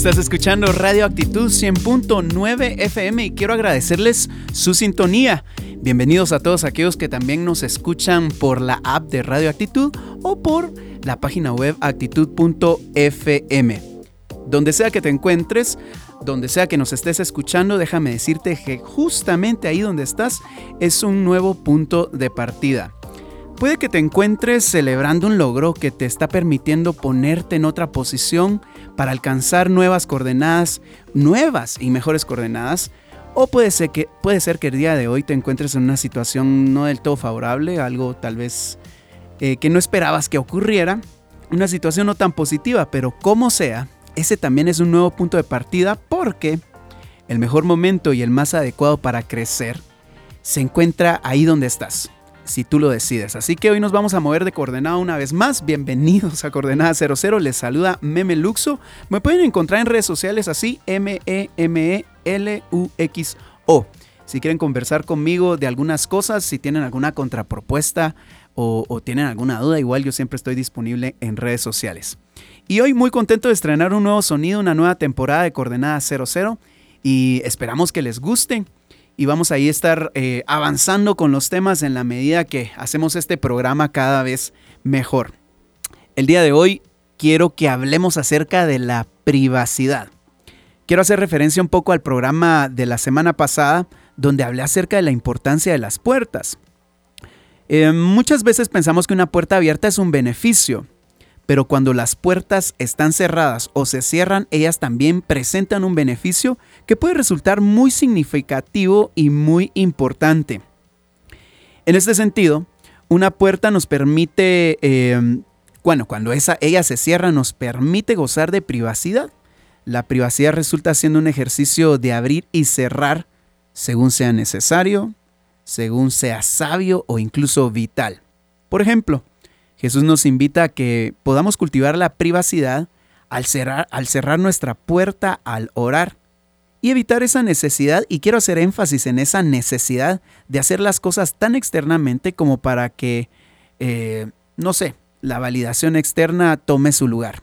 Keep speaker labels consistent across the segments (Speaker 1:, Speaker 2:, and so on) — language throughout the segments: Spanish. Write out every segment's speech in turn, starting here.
Speaker 1: Estás escuchando Radio Actitud 100.9 FM y quiero agradecerles su sintonía. Bienvenidos a todos aquellos que también nos escuchan por la app de Radio Actitud o por la página web actitud.fm. Donde sea que te encuentres, donde sea que nos estés escuchando, déjame decirte que justamente ahí donde estás es un nuevo punto de partida. Puede que te encuentres celebrando un logro que te está permitiendo ponerte en otra posición para alcanzar nuevas coordenadas, nuevas y mejores coordenadas. O puede ser, que, puede ser que el día de hoy te encuentres en una situación no del todo favorable, algo tal vez eh, que no esperabas que ocurriera, una situación no tan positiva, pero como sea, ese también es un nuevo punto de partida porque el mejor momento y el más adecuado para crecer se encuentra ahí donde estás si tú lo decides. Así que hoy nos vamos a mover de coordenada una vez más. Bienvenidos a Coordenada 00. Les saluda Meme Luxo. Me pueden encontrar en redes sociales así, M-E-M-E-L-U-X-O. Si quieren conversar conmigo de algunas cosas, si tienen alguna contrapropuesta o, o tienen alguna duda, igual yo siempre estoy disponible en redes sociales. Y hoy muy contento de estrenar un nuevo sonido, una nueva temporada de Coordenada 00 y esperamos que les guste y vamos ahí a estar eh, avanzando con los temas en la medida que hacemos este programa cada vez mejor. El día de hoy quiero que hablemos acerca de la privacidad. Quiero hacer referencia un poco al programa de la semana pasada donde hablé acerca de la importancia de las puertas. Eh, muchas veces pensamos que una puerta abierta es un beneficio, pero cuando las puertas están cerradas o se cierran, ellas también presentan un beneficio que puede resultar muy significativo y muy importante. En este sentido, una puerta nos permite, em, bueno, cuando esa, ella se cierra, nos permite gozar de privacidad. La privacidad resulta siendo un ejercicio de abrir y cerrar según sea necesario, según sea sabio o incluso vital. Por ejemplo, Jesús nos invita a que podamos cultivar la privacidad al cerrar, al cerrar nuestra puerta al orar y evitar esa necesidad, y quiero hacer énfasis en esa necesidad de hacer las cosas tan externamente como para que, eh, no sé, la validación externa tome su lugar.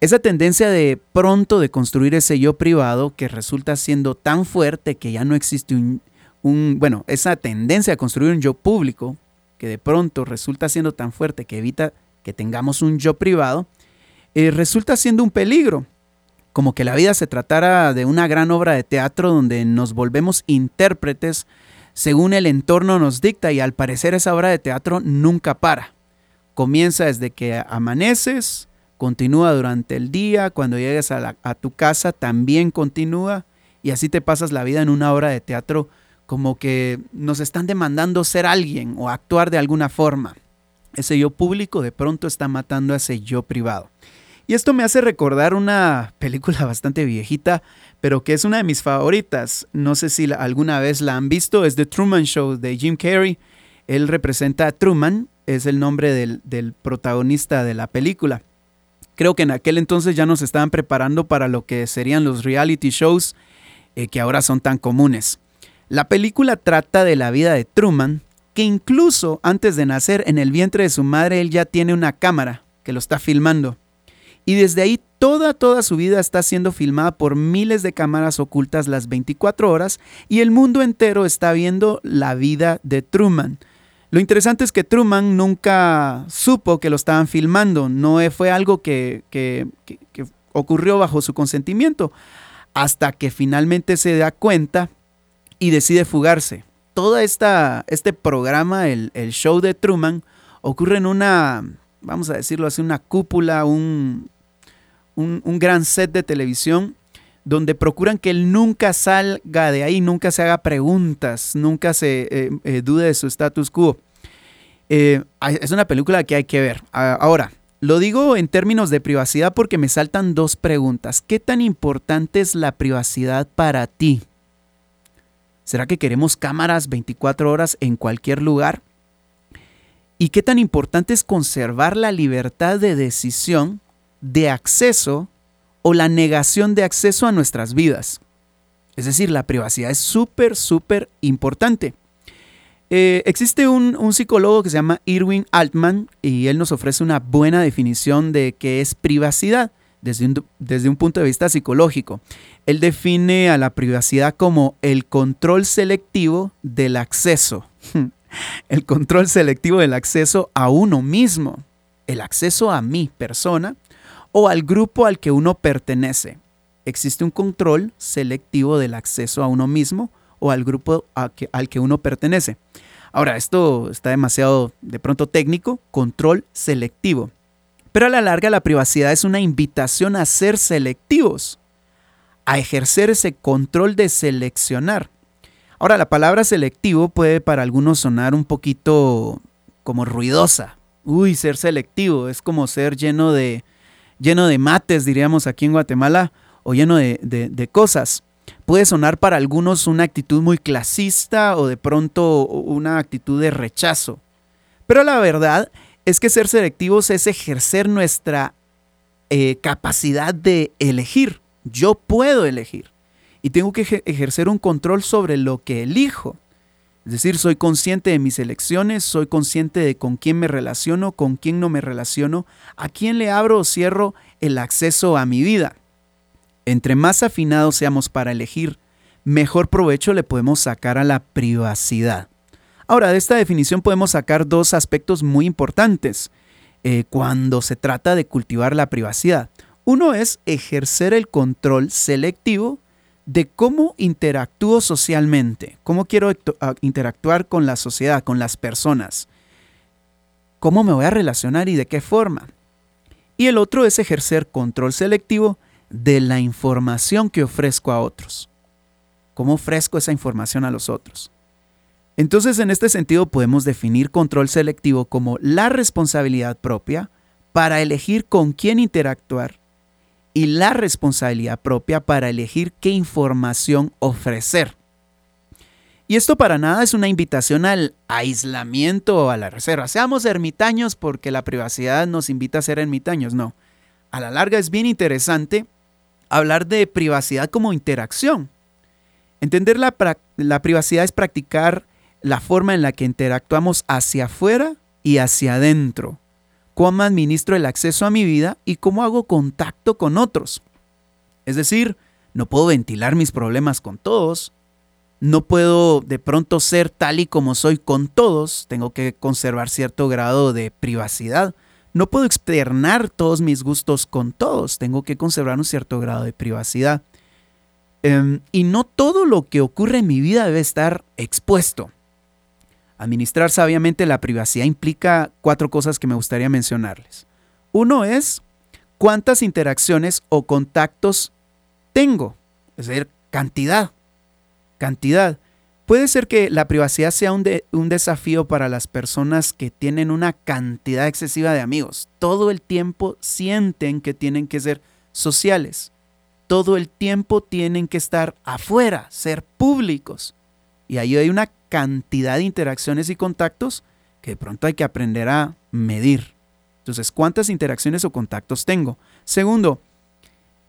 Speaker 1: Esa tendencia de pronto de construir ese yo privado que resulta siendo tan fuerte que ya no existe un, un bueno, esa tendencia a construir un yo público que de pronto resulta siendo tan fuerte que evita que tengamos un yo privado, eh, resulta siendo un peligro. Como que la vida se tratara de una gran obra de teatro donde nos volvemos intérpretes según el entorno nos dicta y al parecer esa obra de teatro nunca para. Comienza desde que amaneces, continúa durante el día, cuando llegues a, a tu casa también continúa y así te pasas la vida en una obra de teatro como que nos están demandando ser alguien o actuar de alguna forma. Ese yo público de pronto está matando a ese yo privado. Y esto me hace recordar una película bastante viejita, pero que es una de mis favoritas. No sé si alguna vez la han visto, es The Truman Show de Jim Carrey. Él representa a Truman, es el nombre del, protagonista de la película. Creo que en aquel entonces ya nos estaban preparando para lo que serían los reality shows eh, que ahora son tan comunes. La película trata de la vida de Truman, que incluso antes de nacer en el vientre de su madre él ya tiene una cámara que lo está filmando. Y desde ahí toda, toda su vida está siendo filmada por miles de cámaras ocultas las 24 horas y el mundo entero está viendo la vida de Truman. Lo interesante es que Truman nunca supo que lo estaban filmando, no fue algo que, que ocurrió bajo su consentimiento, hasta que finalmente se da cuenta y decide fugarse. Todo esta, este programa, el, show de Truman, ocurre en una, vamos a decirlo así, una cúpula, un, un, gran set de televisión donde procuran que él nunca salga de ahí, nunca se haga preguntas, nunca se eh, eh, dude de su status quo. Eh, es una película que hay que ver. Ahora, lo digo en términos de privacidad porque me saltan dos preguntas. ¿Qué tan importante es la privacidad para ti? ¿Será que queremos cámaras 24 horas en cualquier lugar? ¿Y qué tan importante es conservar la libertad de decisión, de acceso o la negación de acceso a nuestras vidas? Es decir, la privacidad es súper, súper importante. Eh, existe un, psicólogo que se llama Irwin Altman y él nos ofrece una buena definición de qué es privacidad desde un, desde un punto de vista psicológico. Él define a la privacidad como el control selectivo del acceso. el control selectivo del acceso a uno mismo, el acceso a mi persona o al grupo al que uno pertenece. Existe un control selectivo del acceso a uno mismo o al grupo al que uno pertenece. Ahora, esto está demasiado de pronto técnico, control selectivo. Pero a la larga la privacidad es una invitación a ser selectivos, a ejercer ese control de seleccionar. Ahora, la palabra selectivo puede para algunos sonar un poquito como ruidosa. Uy, ser selectivo es como ser lleno de, lleno de mates, diríamos aquí en Guatemala, o lleno de, de cosas. Puede sonar para algunos una actitud muy clasista o de pronto una actitud de rechazo. Pero la verdad es que ser selectivos es ejercer nuestra eh, capacidad de elegir. Yo puedo elegir y tengo que ejercer un control sobre lo que elijo. Es decir, soy consciente de mis elecciones, soy consciente de con quién me relaciono, con quién no me relaciono, a quién le abro o cierro el acceso a mi vida. Entre más afinados seamos para elegir, mejor provecho le podemos sacar a la privacidad. Ahora, de esta definición podemos sacar dos aspectos muy importantes eh, cuando se trata de cultivar la privacidad. Uno es ejercer el control selectivo de cómo interactúo socialmente, cómo quiero interactuar con la sociedad, con las personas, cómo me voy a relacionar y de qué forma. Y el otro es ejercer control selectivo de la información que ofrezco a otros. ¿Cómo ofrezco esa información a los otros? Entonces, en este sentido, podemos definir control selectivo como la responsabilidad propia para elegir con quién interactuar y la responsabilidad propia para elegir qué información ofrecer. Y esto para nada es una invitación al aislamiento o a la reserva. Seamos ermitaños porque la privacidad nos invita a ser ermitaños. No. A la larga es bien interesante hablar de privacidad como interacción. Entender la, la privacidad es practicar la forma en la que interactuamos hacia afuera y hacia adentro cómo administro el acceso a mi vida y cómo hago contacto con otros. Es decir, no puedo ventilar mis problemas con todos, no puedo de pronto ser tal y como soy con todos, tengo que conservar cierto grado de privacidad. No puedo externar todos mis gustos con todos, tengo que conservar un cierto grado de privacidad. Em, y no todo lo que ocurre en mi vida debe estar expuesto. Administrar sabiamente la privacidad implica cuatro cosas que me gustaría mencionarles. Uno es cuántas interacciones o contactos tengo, es decir, cantidad. Cantidad. Puede ser que la privacidad sea un, un, desafío para las personas que tienen una cantidad excesiva de amigos. Todo el tiempo sienten que tienen que ser sociales. Todo el tiempo tienen que estar afuera, ser públicos. Y ahí hay una cantidad de interacciones y contactos que de pronto hay que aprender a medir. Entonces, ¿cuántas interacciones o contactos tengo? Segundo,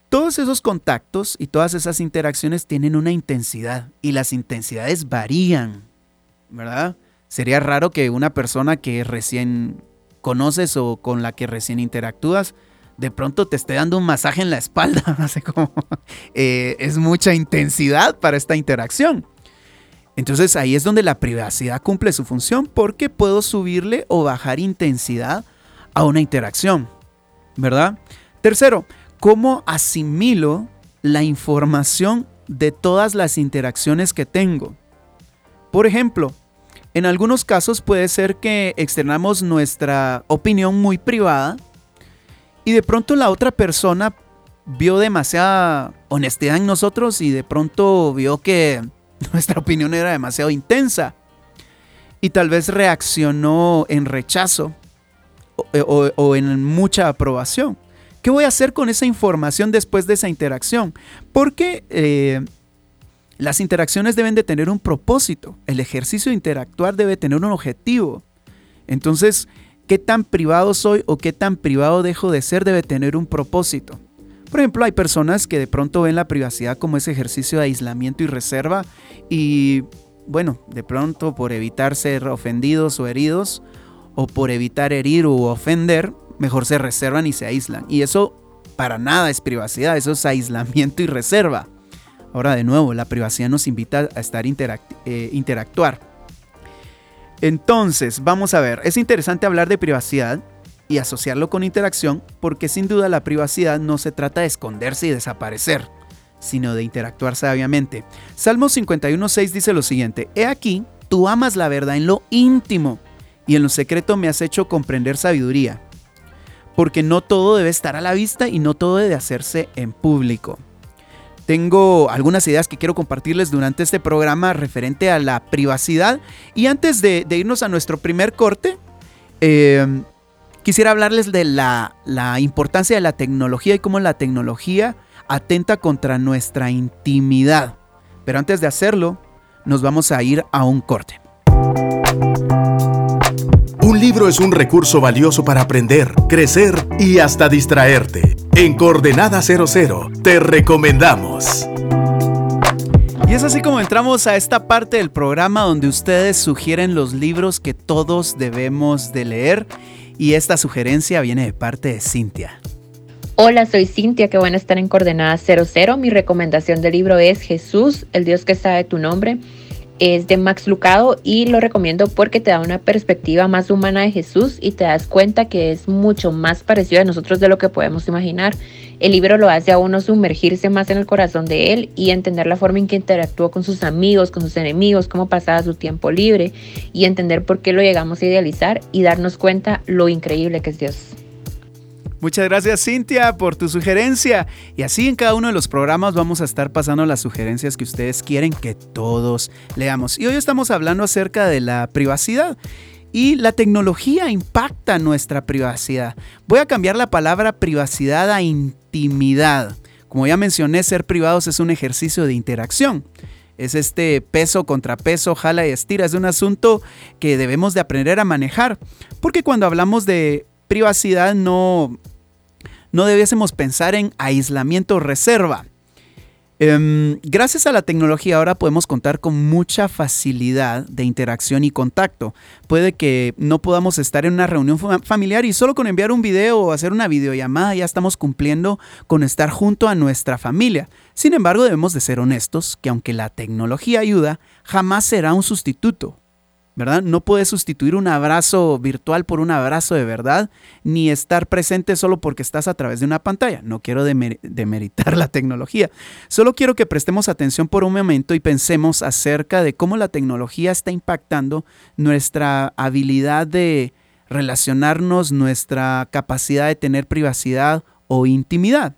Speaker 1: todos esos contactos y todas esas interacciones tienen una intensidad y las intensidades varían, ¿verdad? Sería raro que una persona que recién conoces o con la que recién interactúas de pronto te esté dando un masaje en la espalda. Así como eh, es mucha intensidad para esta interacción. Entonces ahí es donde la privacidad cumple su función porque puedo subirle o bajar intensidad a una interacción, ¿verdad? Tercero, ¿cómo asimilo la información de todas las interacciones que tengo? Por ejemplo, en algunos casos puede ser que externamos nuestra opinión muy privada y de pronto la otra persona vio demasiada honestidad en nosotros y de pronto vio que nuestra opinión era demasiado intensa y tal vez reaccionó en rechazo o, en mucha aprobación. ¿Qué voy a hacer con esa información después de esa interacción? Porque eh, Las interacciones deben de tener un propósito. El ejercicio de interactuar debe tener un objetivo. Entonces, ¿qué tan privado soy o qué tan privado dejo de ser debe tener un propósito? Por ejemplo, hay personas que de pronto ven la privacidad como ese ejercicio de aislamiento y reserva y, bueno, de pronto por evitar ser ofendidos o heridos o por evitar herir u ofender, mejor se reservan y se aíslan. Y eso para nada es privacidad, eso es aislamiento y reserva. Ahora de nuevo, la privacidad nos invita a estar eh, interactuar. Entonces, vamos a ver, es interesante hablar de privacidad y asociarlo con interacción porque sin duda la privacidad no se trata de esconderse y desaparecer, sino de interactuar sabiamente. Salmo 51.6 dice lo siguiente, He aquí, tú amas la verdad en lo íntimo y en lo secreto me has hecho comprender sabiduría porque no todo debe estar a la vista y no todo debe hacerse en público. Tengo algunas ideas que quiero compartirles durante este programa referente a la privacidad. Y antes de, irnos a nuestro primer corte, eh, quisiera hablarles de la, la importancia de la tecnología y cómo la tecnología atenta contra nuestra intimidad. Pero antes de hacerlo, nos vamos a ir a un corte.
Speaker 2: Un libro es un recurso valioso para aprender, crecer y hasta distraerte. En Coordenada 00 te recomendamos.
Speaker 1: Y es así como entramos a esta parte del programa donde ustedes sugieren los libros que todos debemos de leer y esta sugerencia viene de parte de Cintia.
Speaker 3: Hola, soy Cintia, qué bueno estar en Coordenada 00. Mi recomendación del libro es Jesús, el Dios que sabe tu nombre es de Max Lucado y lo recomiendo porque te da una perspectiva más humana de Jesús y te das cuenta que es mucho más parecido a nosotros de lo que podemos imaginar. El libro lo hace a uno sumergirse más en el corazón de él y entender la forma en que interactuó con sus amigos, con sus enemigos, cómo pasaba su tiempo libre y entender por qué lo llegamos a idealizar y darnos cuenta lo increíble que es Dios.
Speaker 1: Muchas gracias Cintia por tu sugerencia. Y así en cada uno de los programas vamos a estar pasando las sugerencias que ustedes quieren que todos leamos. Y hoy estamos hablando acerca de la privacidad. Y la tecnología impacta nuestra privacidad. Voy a cambiar la palabra privacidad a intimidad. Como ya mencioné, ser privados es un ejercicio de interacción. Es este peso contra peso, jala y estira. Es un asunto que debemos de aprender a manejar. Porque cuando hablamos de privacidad no no debiésemos pensar en aislamiento reserva. Em, gracias a la tecnología ahora podemos contar con mucha facilidad de interacción y contacto. Puede que no podamos estar en una reunión familiar y solo con enviar un video o hacer una videollamada ya estamos cumpliendo con estar junto a nuestra familia. Sin embargo, debemos de ser honestos que aunque la tecnología ayuda, jamás será un sustituto ¿verdad? No puedes sustituir un abrazo virtual por un abrazo de verdad, ni estar presente solo porque estás a través de una pantalla. No quiero demeritar la tecnología. Solo quiero que prestemos atención por un momento y pensemos acerca de cómo la tecnología está impactando nuestra habilidad de relacionarnos, nuestra capacidad de tener privacidad o intimidad.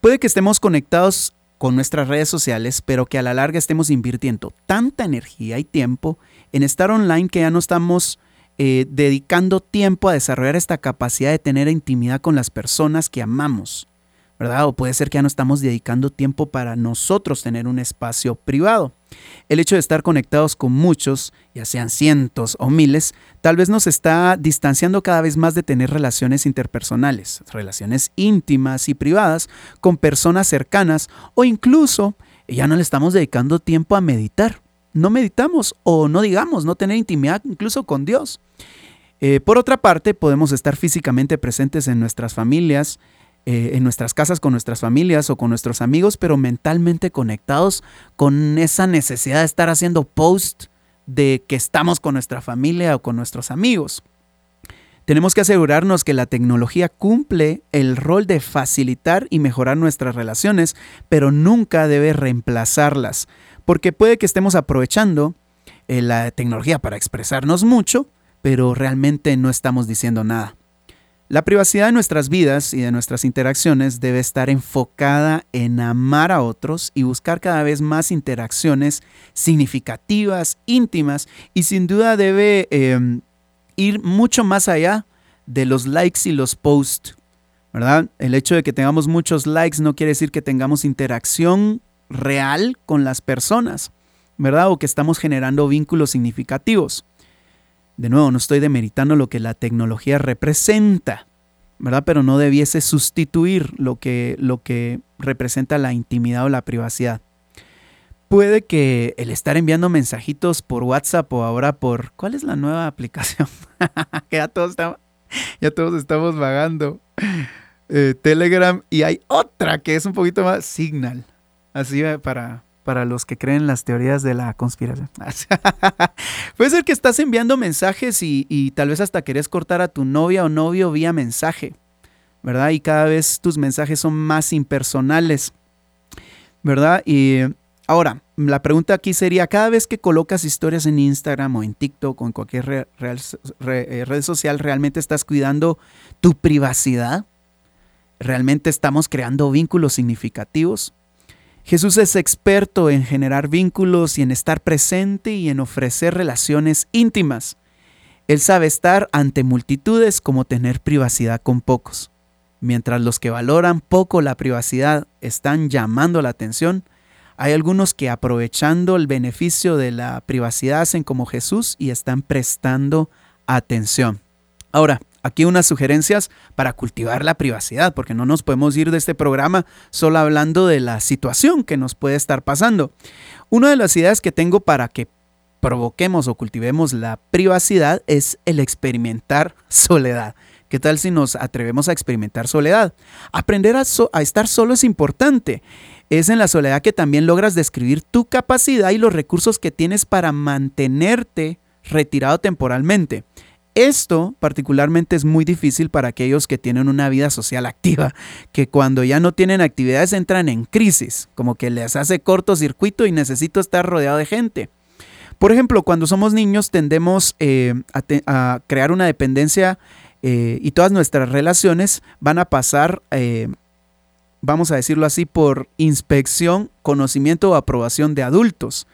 Speaker 1: Puede que estemos conectados con nuestras redes sociales, pero que a la larga estemos invirtiendo tanta energía y tiempo en estar online que ya no estamos eh, dedicando tiempo a desarrollar esta capacidad de tener intimidad con las personas que amamos, O puede ser que ya no estamos dedicando tiempo para nosotros tener un espacio privado. El hecho de estar conectados con muchos, ya sean cientos o miles, tal vez nos está distanciando cada vez más de tener relaciones interpersonales, relaciones íntimas y privadas con personas cercanas o incluso ya no le estamos dedicando tiempo a meditar no meditamos o no digamos, no tener intimidad incluso con Dios. Eh, por otra parte, podemos estar físicamente presentes en nuestras familias, eh, en nuestras casas con nuestras familias o con nuestros amigos, pero mentalmente conectados con esa necesidad de estar haciendo post de que estamos con nuestra familia o con nuestros amigos. Tenemos que asegurarnos que la tecnología cumple el rol de facilitar y mejorar nuestras relaciones, pero nunca debe reemplazarlas porque puede que estemos aprovechando eh, la tecnología para expresarnos mucho, pero realmente no estamos diciendo nada. La privacidad de nuestras vidas y de nuestras interacciones debe estar enfocada en amar a otros y buscar cada vez más interacciones significativas, íntimas y sin duda debe em, ir mucho más allá de los likes y los posts, ¿verdad? El hecho de que tengamos muchos likes no quiere decir que tengamos interacción real con las personas, ¿verdad? O que estamos generando vínculos significativos. De nuevo, no estoy demeritando lo que la tecnología representa, ¿verdad? Pero no debiese sustituir lo que, lo que representa la intimidad o la privacidad. Puede que el estar enviando mensajitos por WhatsApp o ahora por... ¿Cuál es la nueva aplicación? ya todos estamos, ya todos estamos vagando. Eh, Telegram y hay otra que es un poquito más Signal. Así eh, para, para los que creen las teorías de la conspiración. Puede ser que estás enviando mensajes y, tal vez hasta querés cortar a tu novia o novio vía mensaje, ¿verdad? Y cada vez tus mensajes son más impersonales, ¿verdad? Y ahora, la pregunta aquí sería, cada vez que colocas historias en Instagram o en TikTok o en cualquier eh, red social, ¿realmente estás cuidando tu privacidad? ¿Realmente estamos creando vínculos significativos? Jesús es experto en generar vínculos y en estar presente y en ofrecer relaciones íntimas. Él sabe estar ante multitudes como tener privacidad con pocos. Mientras los que valoran poco la privacidad están llamando la atención, hay algunos que aprovechando el beneficio de la privacidad hacen como Jesús y están prestando atención. Ahora, aquí unas sugerencias para cultivar la privacidad, porque no nos podemos ir de este programa solo hablando de la situación que nos puede estar pasando. Una de las ideas que tengo para que provoquemos o cultivemos la privacidad es el experimentar soledad. ¿Qué tal si nos atrevemos a experimentar soledad? Aprender a, estar solo es importante. Es en la soledad que también logras describir tu capacidad y los recursos que tienes para mantenerte retirado temporalmente. Esto particularmente es muy difícil para aquellos que tienen una vida social activa, que cuando ya no tienen actividades entran en crisis, como que les hace cortocircuito y necesito estar rodeado de gente. Por ejemplo, cuando somos niños tendemos eh, a, crear una dependencia eh, y todas nuestras relaciones van a pasar, eh, vamos a decirlo así, por inspección, conocimiento o aprobación de adultos.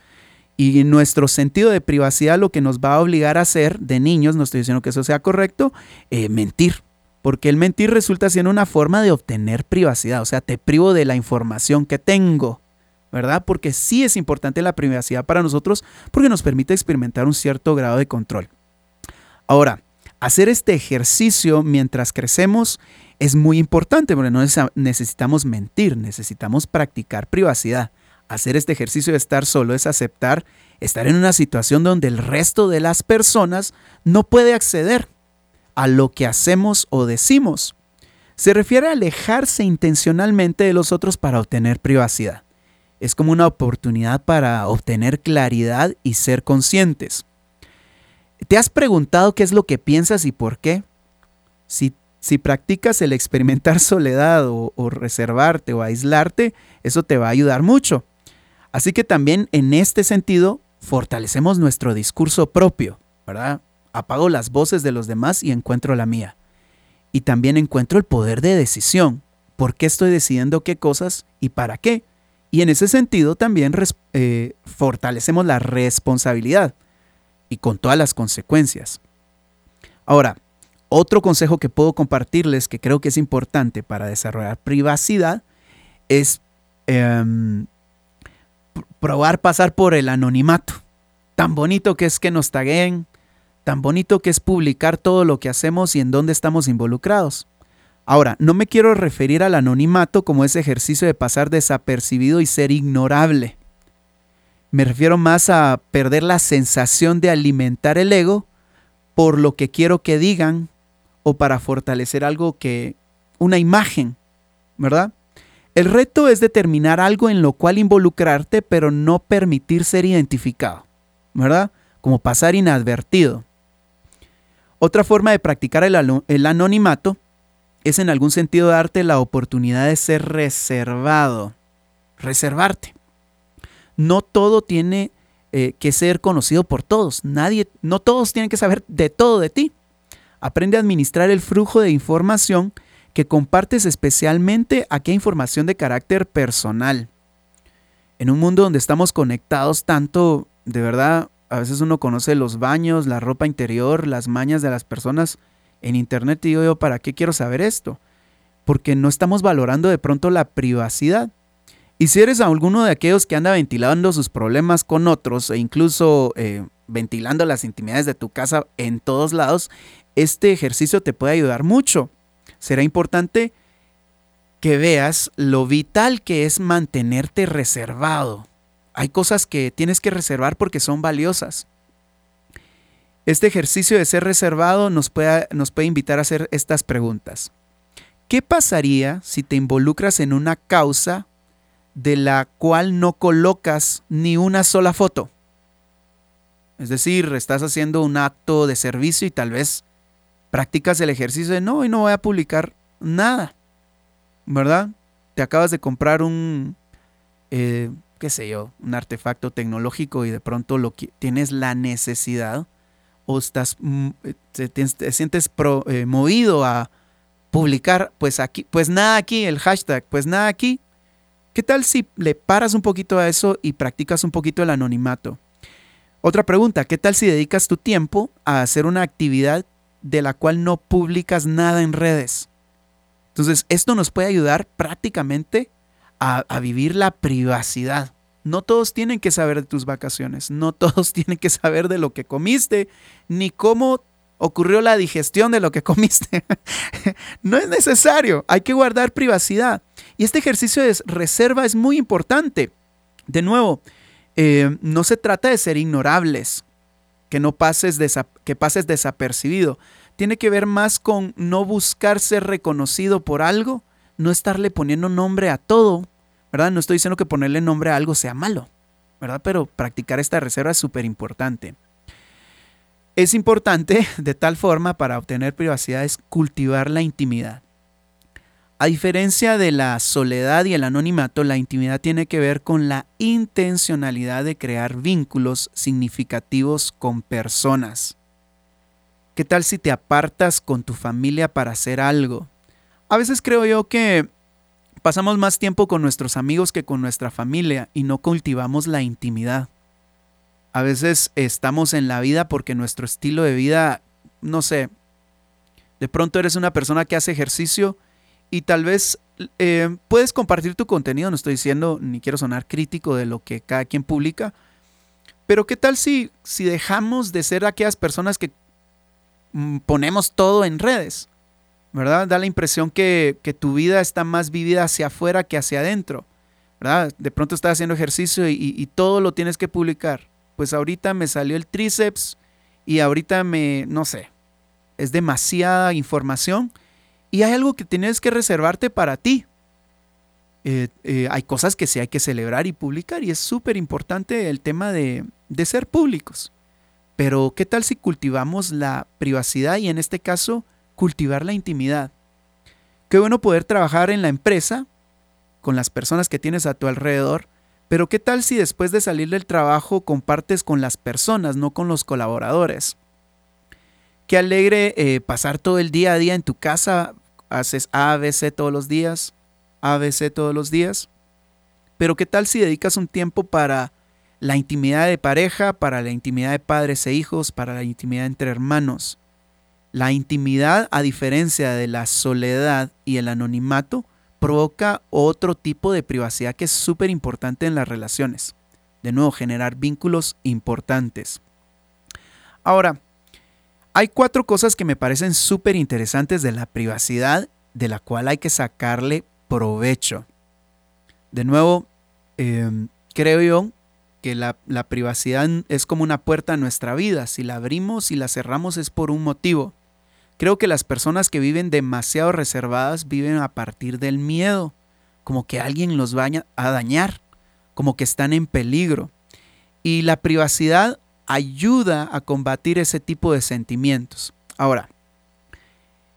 Speaker 1: Y nuestro sentido de privacidad lo que nos va a obligar a hacer de niños, no estoy diciendo que eso sea correcto, eh, mentir. Porque el mentir resulta siendo una forma de obtener privacidad. O sea, te privo de la información que tengo. ¿Verdad? Porque sí es importante la privacidad para nosotros porque nos permite experimentar un cierto grado de control. Ahora, hacer este ejercicio mientras crecemos es muy importante porque no necesitamos mentir, necesitamos practicar privacidad hacer este ejercicio de estar solo es aceptar estar en una situación donde el resto de las personas no puede acceder a lo que hacemos o decimos. Se refiere a alejarse intencionalmente de los otros para obtener privacidad. Es como una oportunidad para obtener claridad y ser conscientes. ¿Te has preguntado qué es lo que piensas y por qué? Si, practicas el experimentar soledad o, o reservarte o aislarte, eso te va a ayudar mucho. Así que también en este sentido fortalecemos nuestro discurso propio, ¿verdad? Apago las voces de los demás y encuentro la mía. Y también encuentro el poder de decisión. ¿Por qué estoy decidiendo qué cosas y para qué? Y en ese sentido también eh, fortalecemos la responsabilidad y con todas las consecuencias. Ahora, otro consejo que puedo compartirles que creo que es importante para desarrollar privacidad es em, probar pasar por el anonimato. Tan bonito que es que nos taguen, tan bonito que es publicar todo lo que hacemos y en dónde estamos involucrados. Ahora, no me quiero referir al anonimato como ese ejercicio de pasar desapercibido y ser ignorable. Me refiero más a perder la sensación de alimentar el ego por lo que quiero que digan o para fortalecer algo que, una imagen, ¿verdad? El reto es determinar algo en lo cual involucrarte, pero no permitir ser identificado, ¿verdad? Como pasar inadvertido. Otra forma de practicar el, anonimato es en algún sentido darte la oportunidad de ser reservado, reservarte. No todo tiene eh, que ser conocido por todos, nadie, no todos tienen que saber de todo de ti. Aprende a administrar el flujo de información que compartes especialmente aquella información de carácter personal. En un mundo donde estamos conectados tanto, de verdad, a veces uno conoce los baños, la ropa interior, las mañas de las personas en internet y digo yo, ¿para qué quiero saber esto? Porque no estamos valorando de pronto la privacidad. Y si eres alguno de aquellos que anda ventilando sus problemas con otros e incluso eh, ventilando las intimidades de tu casa en todos lados, este ejercicio te puede ayudar mucho. Será importante que veas lo vital que es mantenerte reservado. Hay cosas que tienes que reservar porque son valiosas. Este ejercicio de ser reservado nos puede, nos puede invitar a hacer estas preguntas. ¿Qué pasaría si te involucras en una causa de la cual no colocas ni una sola foto? Es decir, estás haciendo un acto de servicio y tal vez practicas el ejercicio de no, y no voy a publicar nada, ¿verdad? Te acabas de comprar un, eh, qué sé yo, un artefacto tecnológico y de pronto lo tienes la necesidad o estás, mm, eh, te, sientes eh, movido a publicar, pues aquí, pues nada aquí, el hashtag, pues nada aquí. ¿Qué tal si le paras un poquito a eso y practicas un poquito el anonimato? Otra pregunta, ¿qué tal si dedicas tu tiempo a hacer una actividad de la cual no publicas nada en redes? Entonces, esto nos puede ayudar prácticamente a, vivir la privacidad. No todos tienen que saber de tus vacaciones, no todos tienen que saber de lo que comiste, ni cómo ocurrió la digestión de lo que comiste. no es necesario, hay que guardar privacidad. Y este ejercicio de reserva es muy importante. De nuevo, eh, no se trata de ser ignorables, que no pases, que pases desapercibido. Tiene que ver más con no buscar ser reconocido por algo, no estarle poniendo nombre a todo, ¿verdad? No estoy diciendo que ponerle nombre a algo sea malo, ¿verdad? Pero practicar esta reserva es súper importante. Es importante de tal forma para obtener privacidad es cultivar la intimidad. A diferencia de la soledad y el anonimato, la intimidad tiene que ver con la intencionalidad de crear vínculos significativos con personas. ¿Qué tal si te apartas con tu familia para hacer algo? A veces creo yo que pasamos más tiempo con nuestros amigos que con nuestra familia y no cultivamos la intimidad. A veces estamos en la vida porque nuestro estilo de vida, no sé, de pronto eres una persona que hace ejercicio y tal vez eh, puedes compartir tu contenido, no estoy diciendo ni quiero sonar crítico de lo que cada quien publica, pero ¿qué tal si, si dejamos de ser aquellas personas que mm, ponemos todo en redes? ¿verdad? Da la impresión que, tu vida está más vivida hacia afuera que hacia adentro, ¿verdad? De pronto estás haciendo ejercicio y, todo lo tienes que publicar. Pues ahorita me salió el tríceps y ahorita me, no sé, es demasiada información y hay algo que tienes que reservarte para ti. Eh, eh, hay cosas que sí hay que celebrar y publicar y es súper importante el tema de, de ser públicos. Pero ¿qué tal si cultivamos la privacidad y en este caso cultivar la intimidad. Qué bueno poder trabajar en la empresa, con las personas que tienes a tu alrededor, pero ¿qué tal si después de salir del trabajo compartes con las personas, no con los colaboradores? Qué alegre eh, pasar todo el día a día en tu casa, haces ABC todos los días, ABC todos los días, pero ¿qué tal si dedicas un tiempo para la intimidad de pareja, para la intimidad de padres e hijos, para la intimidad entre hermanos? La intimidad, a diferencia de la soledad y el anonimato, provoca otro tipo de privacidad que es súper importante en las relaciones. De nuevo, generar vínculos importantes. Ahora, hay cuatro cosas que me parecen súper interesantes de la privacidad, de la cual hay que sacarle provecho. De nuevo, em, creo yo que la, la, privacidad es como una puerta a nuestra vida. Si la abrimos y la cerramos es por un motivo. Creo que las personas que viven demasiado reservadas viven a partir del miedo, como que alguien los vaya a dañar, como que están en peligro. Y la privacidad ayuda a combatir ese tipo de sentimientos. Ahora,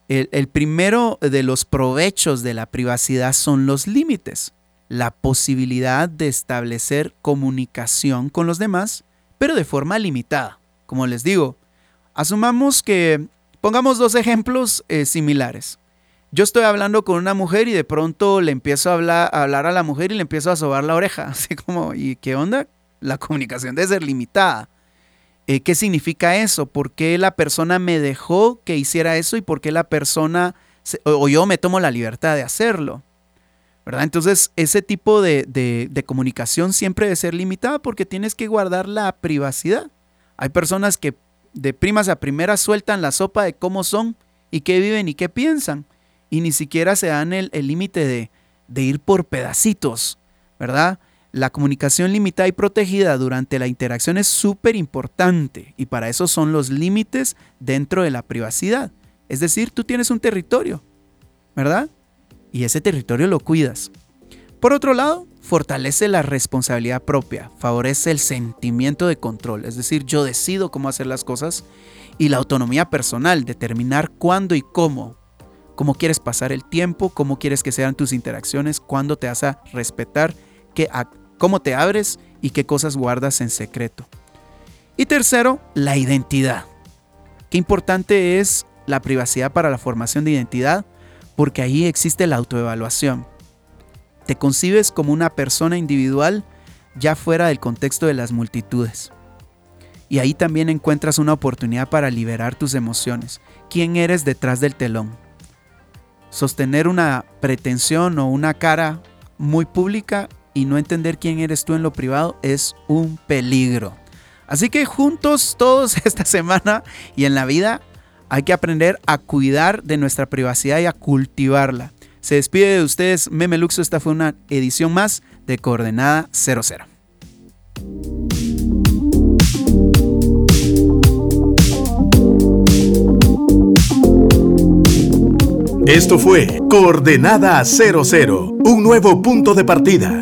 Speaker 1: el, primero de los provechos de la privacidad son los límites, la posibilidad de establecer comunicación con los demás, pero de forma limitada. Como les digo, asumamos que Pongamos dos ejemplos eh, similares. Yo estoy hablando con una mujer y de pronto le empiezo a hablar, a hablar a la mujer y le empiezo a sobar la oreja. Así como, ¿y qué onda? La comunicación debe ser limitada. Eh, ¿Qué significa eso? ¿Por qué la persona me dejó que hiciera eso y por qué la persona o yo me tomo la libertad de hacerlo? ¿verdad? Entonces, ese tipo de, de, comunicación siempre debe ser limitada porque tienes que guardar la privacidad. Hay personas que de primas a primeras sueltan la sopa de cómo son y qué viven y qué piensan. Y ni siquiera se dan el límite de, de ir por pedacitos, ¿verdad? La comunicación limitada y protegida durante la interacción es súper importante y para eso son los límites dentro de la privacidad. Es decir, tú tienes un territorio, ¿verdad? Y ese territorio lo cuidas. Por otro lado, fortalece la responsabilidad propia, favorece el sentimiento de control, es decir, yo decido cómo hacer las cosas y la autonomía personal, determinar cuándo y cómo, cómo quieres pasar el tiempo, cómo quieres que sean tus interacciones, cuándo te vas a respetar, qué, cómo te abres y qué cosas guardas en secreto. Y tercero, la identidad. Qué importante es la privacidad para la formación de identidad, porque ahí existe la autoevaluación. Te concibes como una persona individual ya fuera del contexto de las multitudes. Y ahí también encuentras una oportunidad para liberar tus emociones. ¿Quién eres detrás del telón? Sostener una pretensión o una cara muy pública y no entender quién eres tú en lo privado es un peligro. Así que juntos todos esta semana y en la vida hay que aprender a cuidar de nuestra privacidad y a cultivarla. Se despide de ustedes Memeluxo, esta fue una edición más de Coordenada 00.
Speaker 2: Esto fue Coordenada 00, un nuevo punto de partida